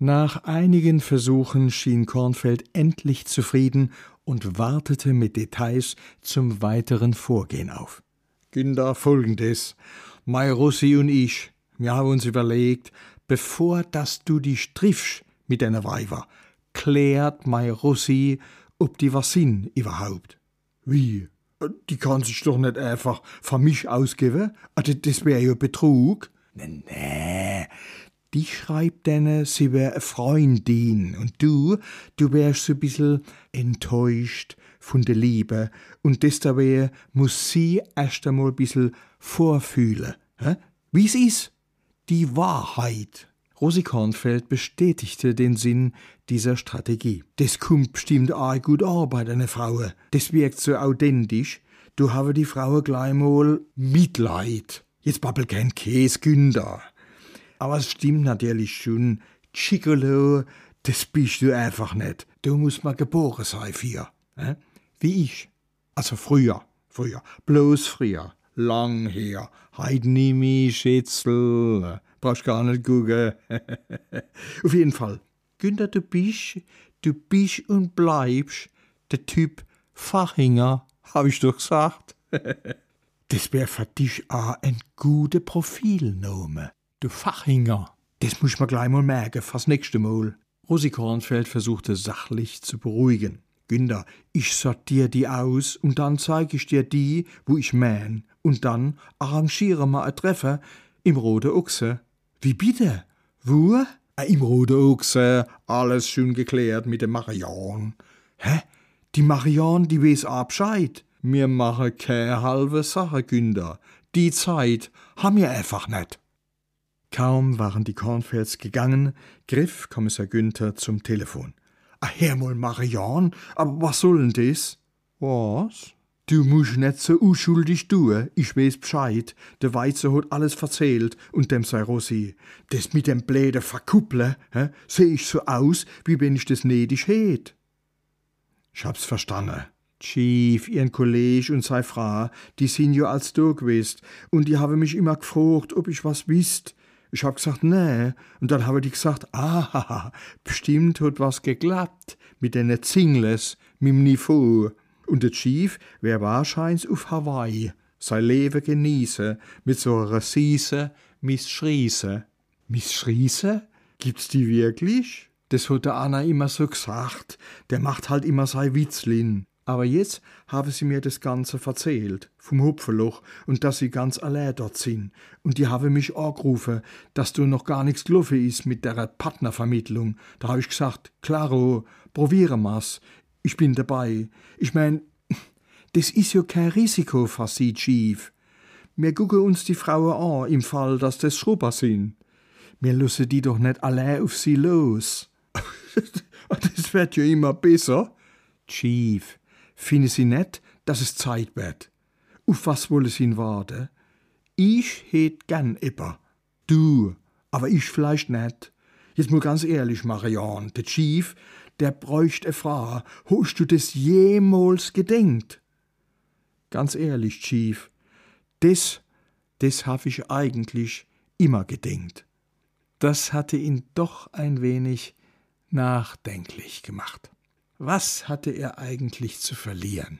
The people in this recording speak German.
Nach einigen Versuchen schien Kornfeld endlich zufrieden und wartete mit Details zum weiteren Vorgehen auf. Günther, folgendes. Mai Russi und ich, wir haben uns überlegt, bevor dass du dich triffst mit deiner Weiber, klärt Mai Russi, ob die was sind überhaupt. Wie? Die kann sich doch nicht einfach für mich ausgeben? Also das wäre ja Betrug. Nee, nee. Die schreibt denen, sie wär eine Freundin und du, du wärst so ein bisschen enttäuscht von der Liebe und deshalb muss sie erst einmal ein bisschen vorfühlen. Wie es ist? Die Wahrheit. Rosi Kornfeld bestätigte den Sinn dieser Strategie. Das kommt bestimmt auch gut an bei deiner Frau. Das wirkt so authentisch. Du habe die Frau gleich mal Mitleid. Jetzt babbel kein Käse, Günther. Aber es stimmt natürlich schon. Chicolo, das bist du einfach nicht. Du musst mal geboren sein für. Äh? Wie ich. Also früher, früher, bloß früher. Lang her. Heid nimi, Schätzel. Brauchst gar nicht gucken. Auf jeden Fall. Günther, du bist, du bist und bleibst der Typ Fachinger, hab ich doch gesagt. das wär für dich auch ein guter Profilname. Du Fachinger. Das muss man gleich mal merken, fürs nächste Mal. Rosi Kornfeld versuchte sachlich zu beruhigen. Günther, ich sortiere die aus und dann zeige ich dir die, wo ich mähen. Und dann arrangiere mal ein Treffen im Rote Ochse. Wie bitte? Wo? Im Rote Ochse, alles schön geklärt mit dem Marion. Hä? Die Marion, die weiß auch Bescheid. Mir mache keine halbe Sache, Günther. Die Zeit haben wir einfach nicht. Kaum waren die Kornfelds gegangen, griff Kommissar Günther zum Telefon. Ah, Herr Marion, aber was soll denn das? Was? Du musst nicht so unschuldig tun, ich weiß Bescheid. Der Weizer hat alles verzählt und dem sei Rosi. Das mit dem Bläder verkuppeln, hä, seh ich so aus, wie wenn ich das nötig hätt. Ich hab's verstanden. Chief, ihren Kollege und sei Frau, die sind ja als du gewesen und die haben mich immer gefragt, ob ich was wisst. Ich hab gesagt, nee. Und dann habe die gesagt, ah, bestimmt hat was geklappt mit den Zingles, mit dem Niveau. Und der Chief wär wahrscheinlich auf Hawaii, sein Leben genieße, mit so einer Siese Miss Schriese. Miss Schriese? Gibt's die wirklich? Das hat der Anna immer so gesagt. Der macht halt immer sein Witzlin. Aber jetzt habe sie mir das Ganze erzählt, vom Hupferloch, und dass sie ganz allein dort sind. Und die habe mich angerufen, dass du noch gar nichts gelaufen ist mit der Partnervermittlung. Da habe ich gesagt, klaro, probieren wir's. Ich bin dabei. Ich mein, das ist ja kein Risiko für sie, Chief. Wir gucken uns die Frauen an, im Fall, dass das Schrubber sind. Wir lassen die doch nicht allein auf sie los. das wird ja immer besser. Chief, Finde sie net, dass es Zeit wird. Auf was wolle sie warten? Ich hätt gern immer. Du, aber ich vielleicht net. Jetzt mal ganz ehrlich, Marianne, der Chief, der bräuchte e Frau. Hast du das jemals gedenkt? Ganz ehrlich, Chief, das, das hab ich eigentlich immer gedenkt. Das hatte ihn doch ein wenig nachdenklich gemacht. Was hatte er eigentlich zu verlieren?